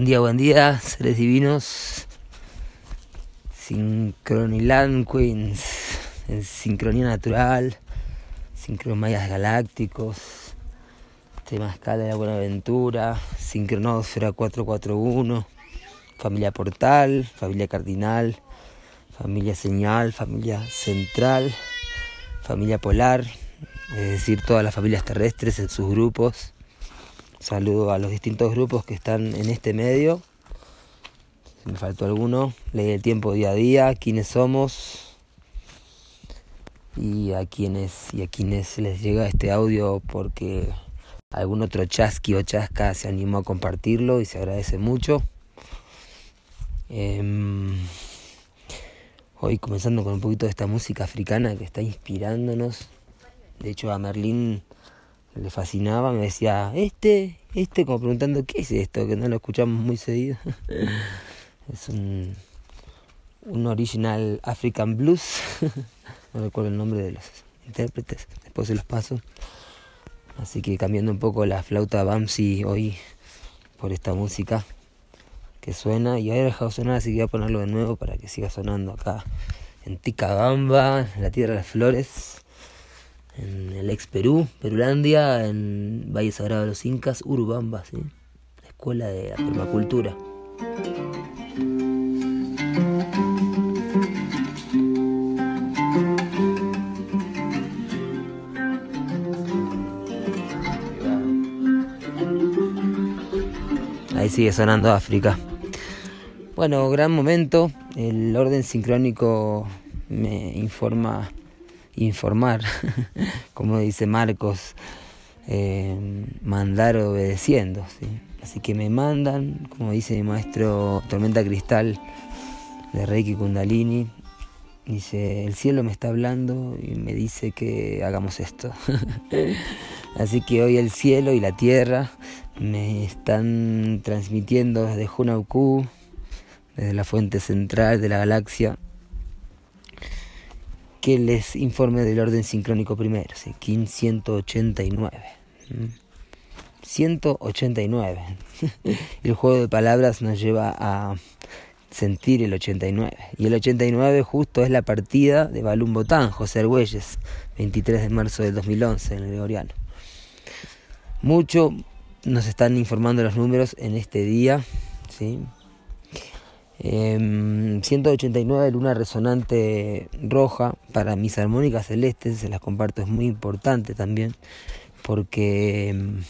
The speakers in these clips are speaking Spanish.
Buen día, buen día, seres divinos. Sincroniland Queens, en sincronía natural, sincromayas galácticos, tema escala de la Buenaventura, sincronósfera 441, familia portal, familia cardinal, familia señal, familia central, familia polar, es decir, todas las familias terrestres en sus grupos Saludo a los distintos grupos que están en este medio. Si me faltó alguno, leí el tiempo día a día, quiénes somos y a quienes y a quienes les llega este audio porque algún otro chasqui o chasca se animó a compartirlo y se agradece mucho. Em, hoy comenzando con un poquito de esta música africana que está inspirándonos. De hecho a Merlín le fascinaba, me decía, este, este, como preguntando, ¿qué es esto? Que no lo escuchamos muy seguido. es un, un original African Blues, no recuerdo el nombre de los intérpretes, después se los paso. Así que cambiando un poco la flauta Bamsi hoy por esta música que suena y he dejado sonar, así que voy a ponerlo de nuevo para que siga sonando acá en Ticabamba, la tierra de las flores en el ex Perú, Perulandia, en Valle Sagrado de los Incas, Urubamba, ¿sí? la escuela de permacultura. Ahí sigue sonando África. Bueno, gran momento. El orden sincrónico me informa informar, como dice Marcos, eh, mandar obedeciendo. ¿sí? Así que me mandan, como dice mi maestro Tormenta Cristal de Reiki Kundalini, dice, el cielo me está hablando y me dice que hagamos esto. Así que hoy el cielo y la tierra me están transmitiendo desde Hunauku, desde la fuente central de la galaxia, que les informe del orden sincrónico primero, ¿sí? 189. 189. el juego de palabras nos lleva a sentir el 89. Y el 89 justo es la partida de Balún Botán, José Argüelles, 23 de marzo del 2011 en el Gregoriano. Mucho nos están informando los números en este día, ¿sí? 189 em, luna resonante roja para mis armónicas celestes, se las comparto, es muy importante también, porque em,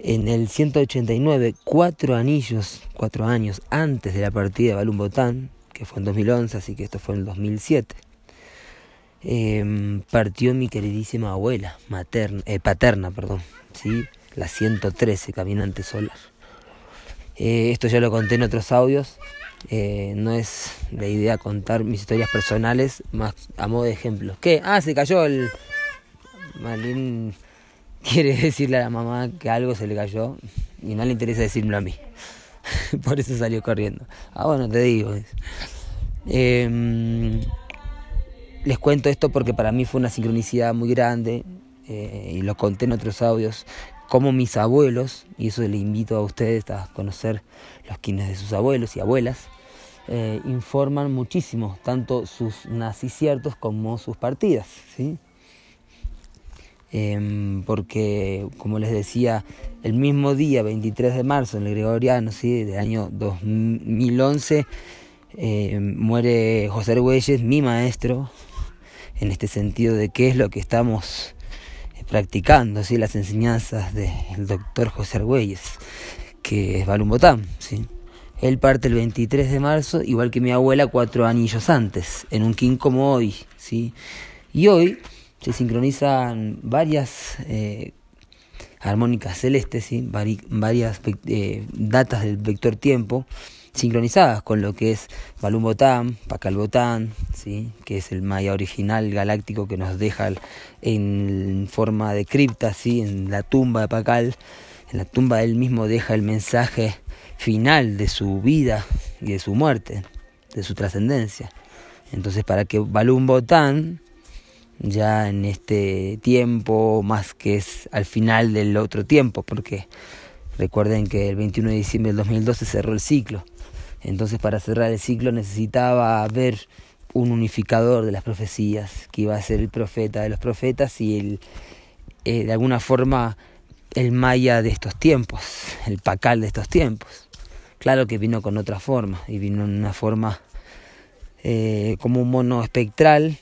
en el 189, cuatro anillos, cuatro años antes de la partida de Balún Botán, que fue en 2011, así que esto fue en el 2007, em, partió mi queridísima abuela, eh, paterna, perdón, ¿sí? la 113, caminante solar. Eh, esto ya lo conté en otros audios. Eh, no es la idea contar mis historias personales, más a modo de ejemplo. ¿Qué? Ah, se cayó el. Malin quiere decirle a la mamá que algo se le cayó y no le interesa decírmelo a mí. Por eso salió corriendo. Ah, bueno, te digo. Em, les cuento esto porque para mí fue una sincronicidad muy grande eh, y lo conté en otros audios como mis abuelos, y eso le invito a ustedes a conocer los quines de sus abuelos y abuelas, eh, informan muchísimo, tanto sus naciciertos como sus partidas, ¿sí? Em, porque, como les decía, el mismo día, 23 de marzo, en el Gregoriano, del año 2011, em, muere José Argüelles, mi maestro, en este sentido de qué es lo que estamos practicando ¿sí? las enseñanzas del doctor José Argüelles, que es Balumbotán. ¿sí? Él parte el 23 de marzo, igual que mi abuela, cuatro anillos antes, en un king como hoy. ¿sí? Y hoy se sincronizan varias eh, armónicas celestes, ¿sí? varias eh, datas del vector tiempo sincronizadas con lo que es Balum Botán, Pacal Botán, ¿sí? que es el maya original galáctico que nos deja en forma de cripta, ¿sí? en la tumba de Pacal. En la tumba él mismo deja el mensaje final de su vida y de su muerte, de su trascendencia. Entonces, para que Balum Botán, ya en este tiempo, más que es al final del otro tiempo, porque Recuerden que el 21 de diciembre del 2012 cerró el ciclo. Entonces para cerrar el ciclo necesitaba ver un unificador de las profecías, que iba a ser el profeta de los profetas y el, eh, de alguna forma el maya de estos tiempos, el pacal de estos tiempos. Claro que vino con otra forma, y vino en una forma eh, como un mono espectral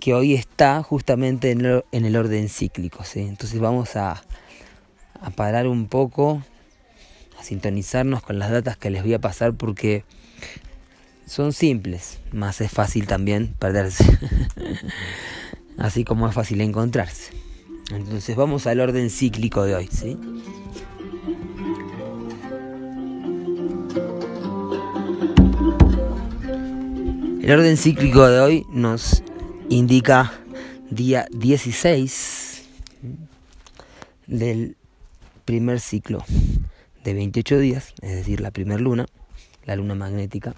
que hoy está justamente en el, en el orden cíclico. Entonces vamos a, a parar un poco, sintonizarnos con las datas que les voy a pasar porque son simples, más es fácil también perderse, así como es fácil encontrarse. Entonces vamos al orden cíclico de hoy, ¿sí? El orden cíclico de hoy nos indica día 16 del primer ciclo de 28 días, es decir, la primera luna, la luna magnética.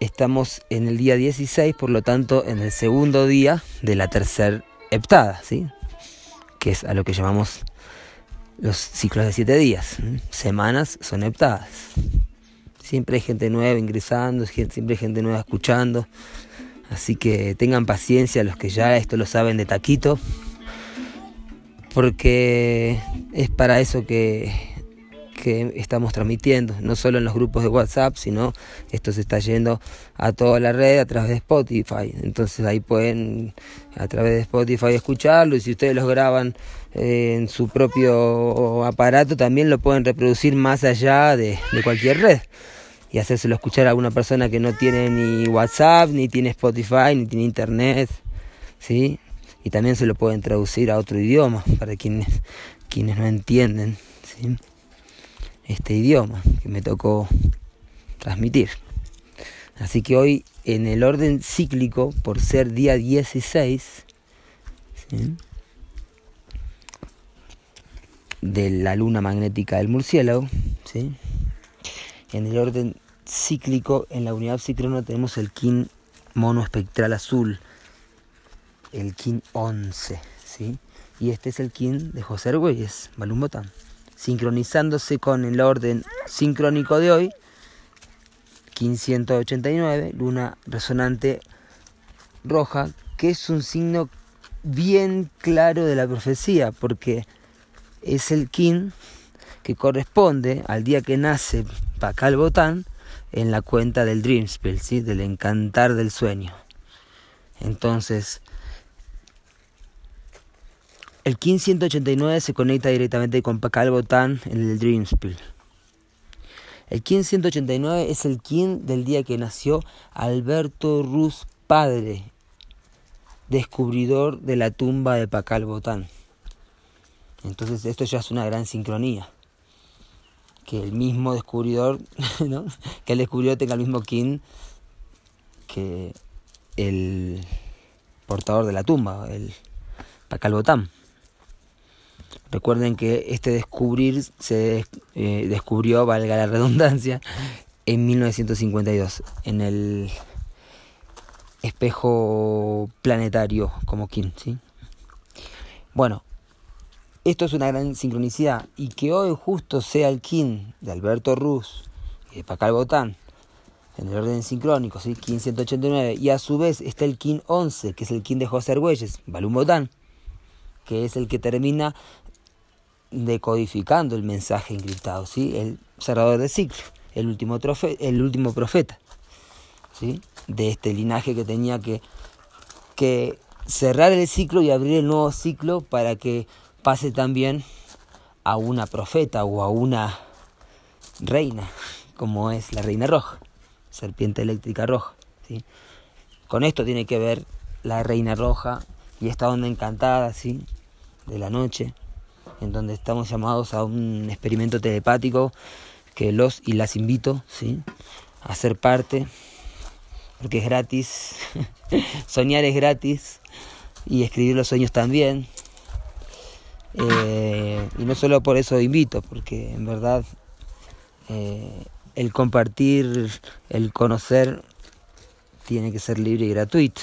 Estamos en el día 16, por lo tanto, en el segundo día de la tercera heptada, ¿sí? que es a lo que llamamos los ciclos de 7 días. Semanas son heptadas. Siempre hay gente nueva ingresando, siempre hay gente nueva escuchando. Así que tengan paciencia los que ya esto lo saben de taquito. Porque es para eso que que estamos transmitiendo, no solo en los grupos de WhatsApp, sino esto se está yendo a toda la red a través de Spotify. Entonces ahí pueden a través de Spotify escucharlo y si ustedes los graban eh, en su propio aparato también lo pueden reproducir más allá de, de cualquier red y hacérselo escuchar a una persona que no tiene ni WhatsApp, ni tiene Spotify, ni tiene Internet, ¿sí? Y también se lo pueden traducir a otro idioma para quienes, quienes no entienden, este idioma que me tocó transmitir. Así que hoy en el orden cíclico, por ser día 16 de la luna magnética del murciélago, ¿sí? en el orden cíclico, en la unidad ciclona tenemos el kin mono espectral azul, el kin 11, ¿sí? y este es el kin de José Argüelles, Balún Botán sincronizándose con el orden sincrónico de hoy, 1589, luna resonante roja, que es un signo bien claro de la profecía, porque es el kin que corresponde al día que nace Pacal Botán en la cuenta del Dreamspell, ¿sí? del encantar del sueño. Entonces, el KIN 189 se conecta directamente con Pacal Botán en el Dreamspiel. El KIN 189 es el KIN del día que nació Alberto Ruz padre, descubridor de la tumba de Pacal Botán. Entonces esto ya es una gran sincronía. Que el mismo descubridor, ¿no? que el descubridor tenga el mismo kin que el portador de la tumba, el Pacal Botán. Recuerden que este descubrir se eh, descubrió, valga la redundancia, en 1952 en el espejo planetario como Kim, ¿sí? Bueno, esto es una gran sincronicidad y que hoy justo sea el Kim de Alberto Ruz y de Pacal Botán en el orden sincrónico, ¿sí? Kim 189 y a su vez está el Kim 11 que es el Kim de José Argüelles, Balún Botán que es el que termina decodificando el mensaje encriptado, ¿sí? el cerrador de ciclo, el último, el último profeta ¿sí? de este linaje que tenía que, que cerrar el ciclo y abrir el nuevo ciclo para que pase también a una profeta o a una reina, como es la reina roja, serpiente eléctrica roja. ¿sí? Con esto tiene que ver la reina roja y esta onda encantada ¿sí? de la noche, en donde estamos llamados a un experimento telepático que los y las invito ¿sí? a ser parte, porque es gratis, soñar es gratis y escribir los sueños también. Eh, y no solo por eso invito, porque en verdad eh, el compartir, el conocer, tiene que ser libre y gratuito,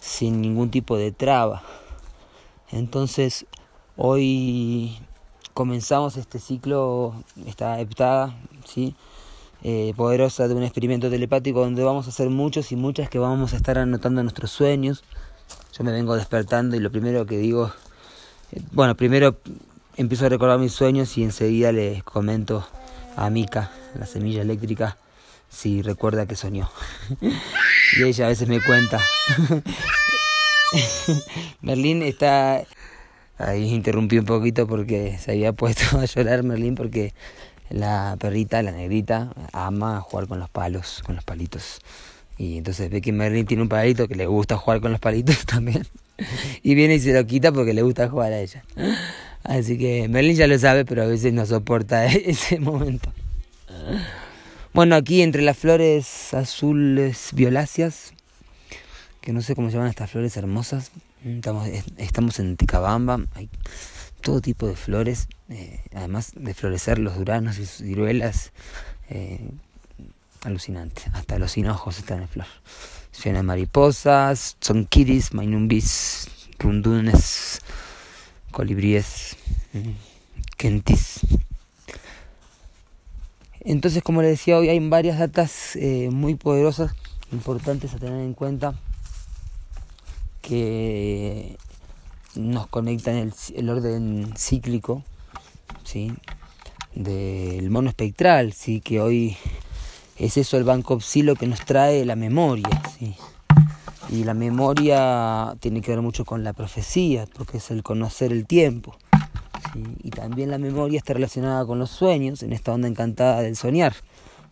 sin ningún tipo de traba. Entonces, Hoy comenzamos este ciclo, esta heptada, ¿sí? Eh, poderosa de un experimento telepático donde vamos a hacer muchos y muchas que vamos a estar anotando nuestros sueños. Yo me vengo despertando y lo primero que digo, eh, bueno, primero empiezo a recordar mis sueños y enseguida les comento a Mika, la semilla eléctrica, si recuerda que soñó. y ella a veces me cuenta. Merlín está... Ahí interrumpí un poquito porque se había puesto a llorar Merlín porque la perrita, la negrita, ama jugar con los palos, con los palitos. Y entonces ve que Merlin tiene un palito que le gusta jugar con los palitos también. Y viene y se lo quita porque le gusta jugar a ella. Así que Merlin ya lo sabe, pero a veces no soporta ese momento. Bueno, aquí entre las flores azules violáceas, que no sé cómo se llaman estas flores hermosas, estamos, estamos en Ticabamba, hay todo tipo de flores, eh, además de florecer los duranos y sus ciruelas, eh, alucinante, hasta los hinojos están en flor. Llena de mariposas, son kiris, mainumbis, rundunes, colibríes, kentis. Entonces, como les decía, hoy hay varias datas eh, muy poderosas, importantes a tener en cuenta, que nos conectan el, el orden cíclico ¿sí? del mono espectral, ¿sí? que hoy es eso el banco psilo que nos trae la memoria. ¿sí? Y la memoria tiene que ver mucho con la profecía, porque es el conocer el tiempo. Y también la memoria está relacionada con los sueños, en esta onda encantada del soñar.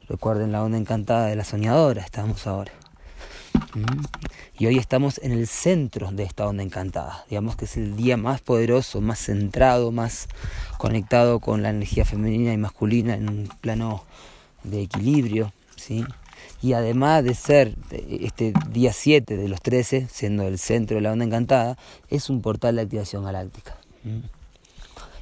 Recuerden la onda encantada de la soñadora, estamos ahora. Y hoy estamos en el centro de esta onda encantada. Digamos que es el día más poderoso, más centrado, más conectado con la energía femenina y masculina en un plano de equilibrio. ¿sí? Y además de ser este día 7 de los 13, siendo el centro de la onda encantada, es un portal de activación galáctica.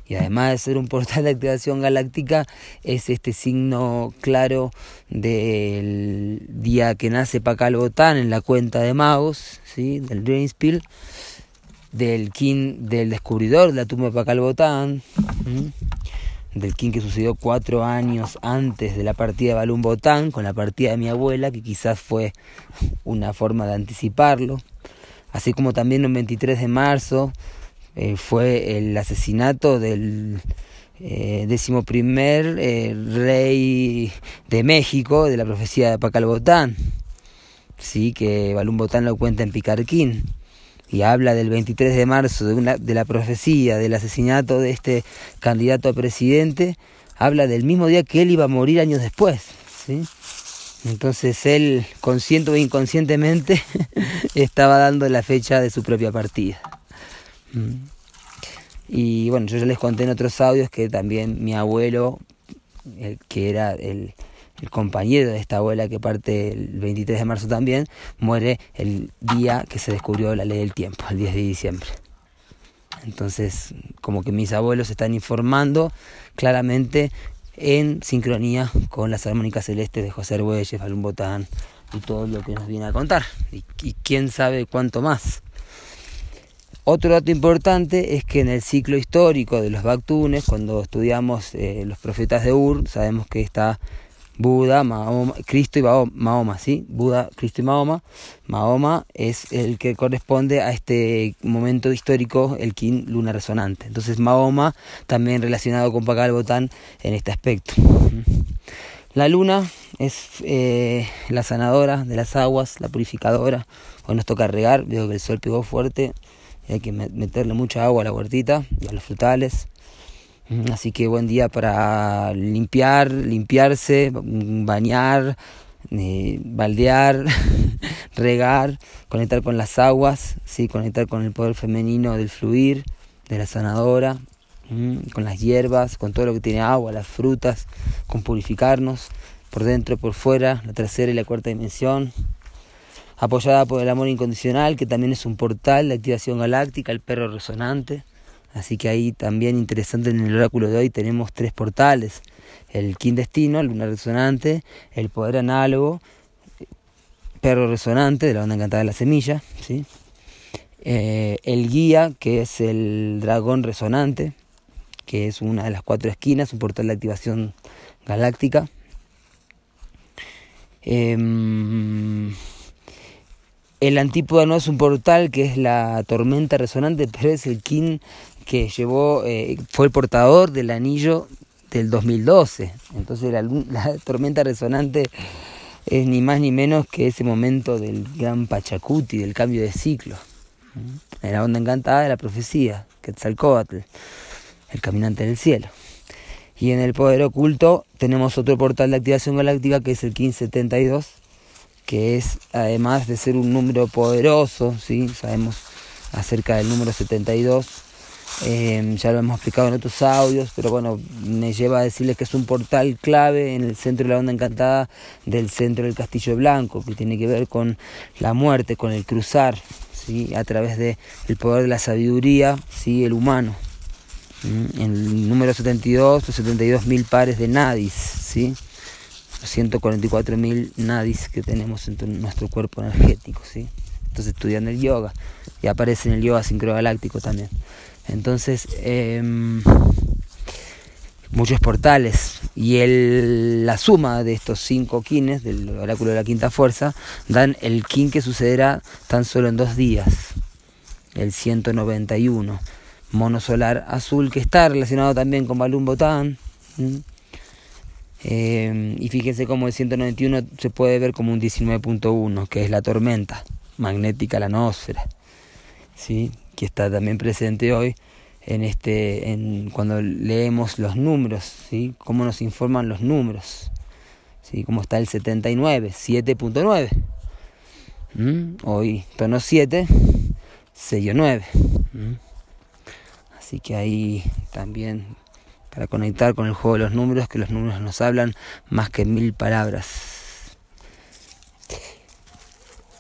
Y además de ser un portal de activación galáctica, es este signo claro del día que nace Pacal Botán en la cuenta de magos, ¿sí? del Dreamspiel, del king, del descubridor de la tumba de Pacal Botán, del king que sucedió cuatro años antes de la partida de Balún Botán, con la partida de mi abuela, que quizás fue una forma de anticiparlo, así como también un 23 de marzo eh, fue el asesinato del eh, decimoprimer eh, rey de México de la profecía de Pacal Botán, sí, que Balún Botán lo cuenta en Picarquín y habla del 23 de marzo de la profecía del asesinato de este candidato a presidente, habla del mismo día que él iba a morir años después, ¿sí? Entonces él, consciente o inconscientemente, estaba dando la fecha de su propia partida. Y bueno, yo ya les conté en otros audios que también mi abuelo, que era el, compañero de esta abuela que parte el 23 de marzo también, muere el día que se descubrió la ley del tiempo, el 10 de diciembre. Entonces, como que mis abuelos están informando claramente en sincronía con las armónicas celestes de José Arguelles, Falun Botán y todo lo que nos viene a contar. y quién sabe cuánto más. Otro dato importante es que en el ciclo histórico de los Bactunes, cuando estudiamos eh, los profetas de Ur, sabemos que está Buda, Cristo y Mahoma, ¿sí? Buda, Cristo y Mahoma. Mahoma es el que corresponde a este momento histórico, el Kin luna resonante. Entonces Mahoma también relacionado con Pacal Botán en este aspecto. La luna es eh, la sanadora de las aguas, la purificadora. Hoy nos toca regar, veo que el sol pegó fuerte hay que meterle mucha agua a la huertita y a los frutales. Mm, así que buen día para limpiar, limpiarse, bañar, eh, baldear, regar, conectar con las aguas, ¿sí? conectar con el poder femenino del fluir, de la sanadora, mm, con las hierbas, con todo lo que tiene agua, las frutas, con purificarnos por dentro y por fuera, la tercera y la cuarta dimensión apoyada por el amor incondicional, que también es un portal de activación galáctica, el perro resonante. Así que ahí también interesante en el oráculo de hoy tenemos tres portales. El King Destino, Luna Resonante, el Poder Análogo, Perro Resonante, de la onda encantada de la semilla, ¿sí? Eh, el guía, que es el dragón resonante, que es una de las cuatro esquinas, un portal de activación galáctica. Em, el antípoda no es un portal que es la tormenta resonante, pero es el kin que llevó, eh, fue el portador del anillo del 2012. Entonces la, tormenta resonante es ni más ni menos que ese momento del gran Pachacuti, del cambio de ciclo. La onda encantada de la profecía, Quetzalcoatl, el caminante del cielo. Y en el poder oculto tenemos otro portal de activación galáctica que es el 1572, que es además de ser un número poderoso, ¿sí? sabemos acerca del número 72, eh, ya lo hemos explicado en otros audios, pero bueno, me lleva a decirles que es un portal clave en el centro de la onda encantada del centro del Castillo Blanco, que tiene que ver con la muerte, con el cruzar, ¿sí? a través del el poder de la sabiduría, ¿sí? el humano. En el número 72, los 72 mil pares de nadis, ¿sí? Los 144 mil nadis que tenemos en nuestro cuerpo energético. ¿sí? Entonces estudian el yoga y aparece en el yoga sincrogaláctico también. Entonces, em, muchos portales y el, la suma de estos cinco kines del oráculo de la quinta fuerza dan el kin que sucederá tan solo en dos días, el 191 mono solar azul que está relacionado también con Balún Botán. Eh, y fíjense cómo el 191 se puede ver como un 19.1, que es la tormenta magnética, la noósfera, ¿sí? que está también presente hoy en este, en, cuando leemos los números, ¿sí? cómo nos informan los números, ¿sí? cómo está el 79, 7.9. Hoy tono 7, sello 9. Así que ahí también para conectar con el juego de los números, que los números nos hablan más que mil palabras.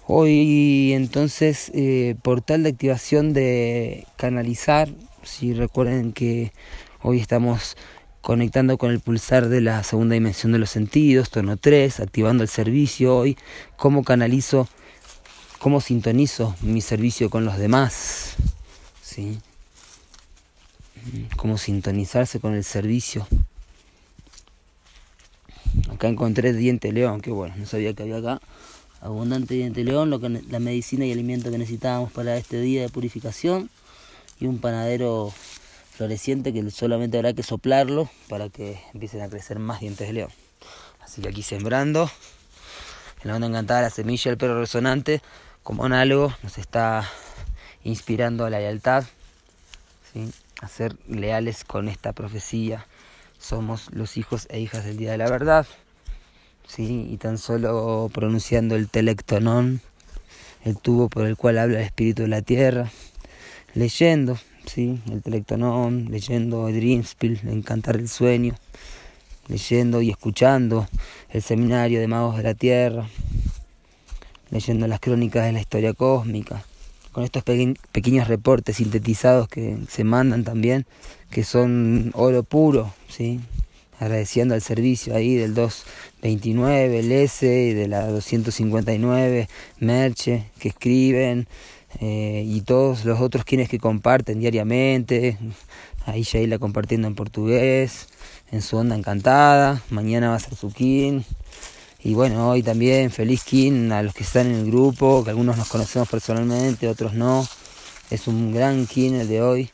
Hoy entonces eh, portal de activación de canalizar, si recuerden que hoy estamos conectando con el pulsar de la segunda dimensión de los sentidos, tono 3, activando el servicio hoy, cómo canalizo, cómo sintonizo mi servicio con los demás. ¿sí? Cómo sintonizarse con el servicio. Acá encontré diente león, que bueno, no sabía que había acá. Abundante diente león, lo que, la medicina y alimento que necesitábamos para este día de purificación. Y un panadero floreciente que solamente habrá que soplarlo para que empiecen a crecer más dientes de león. Así que aquí sembrando, en la onda encantada la semilla del perro resonante, como análogo, nos está inspirando a la lealtad. A ser leales con esta profecía. Somos los hijos e hijas del día de la verdad. ¿sí? Y tan solo pronunciando el telectonón, el tubo por el cual habla el espíritu de la tierra, leyendo ¿sí? el telectonón, leyendo Dreamspiel, Encantar el sueño, leyendo y escuchando el seminario de magos de la tierra, leyendo las crónicas de la historia cósmica con estos pequeños reportes sintetizados que se mandan también, que son oro puro, ¿sí? agradeciendo al servicio ahí del 229, el S y de la 259, Merche, que escriben, eh, y todos los otros quienes que comparten diariamente, ahí Sheila compartiendo en portugués, en su onda encantada, mañana va a ser su kin, y bueno, hoy también feliz Kin a los que están en el grupo, que algunos nos conocemos personalmente, otros no. Es un gran Kin el de hoy.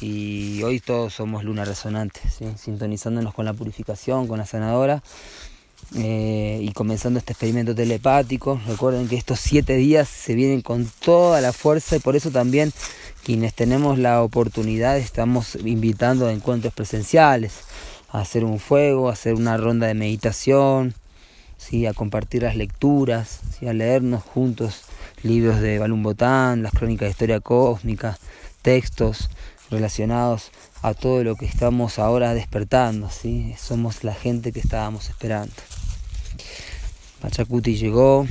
Y hoy todos somos luna resonante, sintonizándonos con la purificación, con la sanadora. Eh, y comenzando este experimento telepático. Recuerden que estos siete días se vienen con toda la fuerza y por eso también quienes tenemos la oportunidad estamos invitando a encuentros presenciales, a hacer un fuego, a hacer una ronda de meditación, ¿sí? a compartir las lecturas, a leernos juntos libros de Balún Botán, las crónicas de historia cósmica, textos relacionados a todo lo que estamos ahora despertando, ¿sí? somos la gente que estábamos esperando. Pachacuti llegó,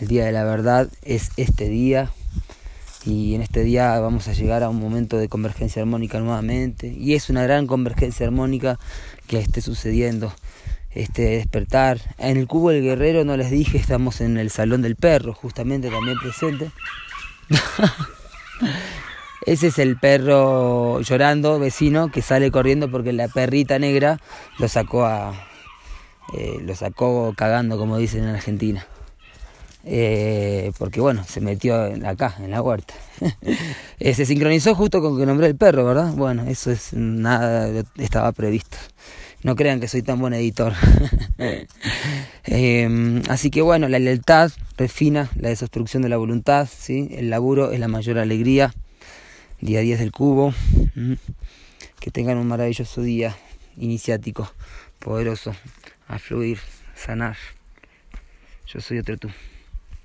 el día de la verdad es este día, y en este día vamos a llegar a un momento de convergencia armónica nuevamente y es una gran convergencia armónica que esté sucediendo este despertar. En el cubo del guerrero no les dije, estamos en el salón del perro, justamente también presente. Ese es el perro llorando, vecino, que sale corriendo porque la perrita negra lo sacó a. Eh, lo sacó cagando, como dicen en Argentina. Eh, porque bueno, se metió acá, en la huerta. Eh, se sincronizó justo con que nombré el perro, ¿verdad? Bueno, eso es nada, estaba previsto. No crean que soy tan buen editor. Em, así que bueno, la lealtad refina la desobstrucción de la voluntad, ¿sí? el laburo es la mayor alegría. Día 10 del cubo. Que tengan un maravilloso día iniciático, poderoso, a fluir, sanar. Yo soy otro tú.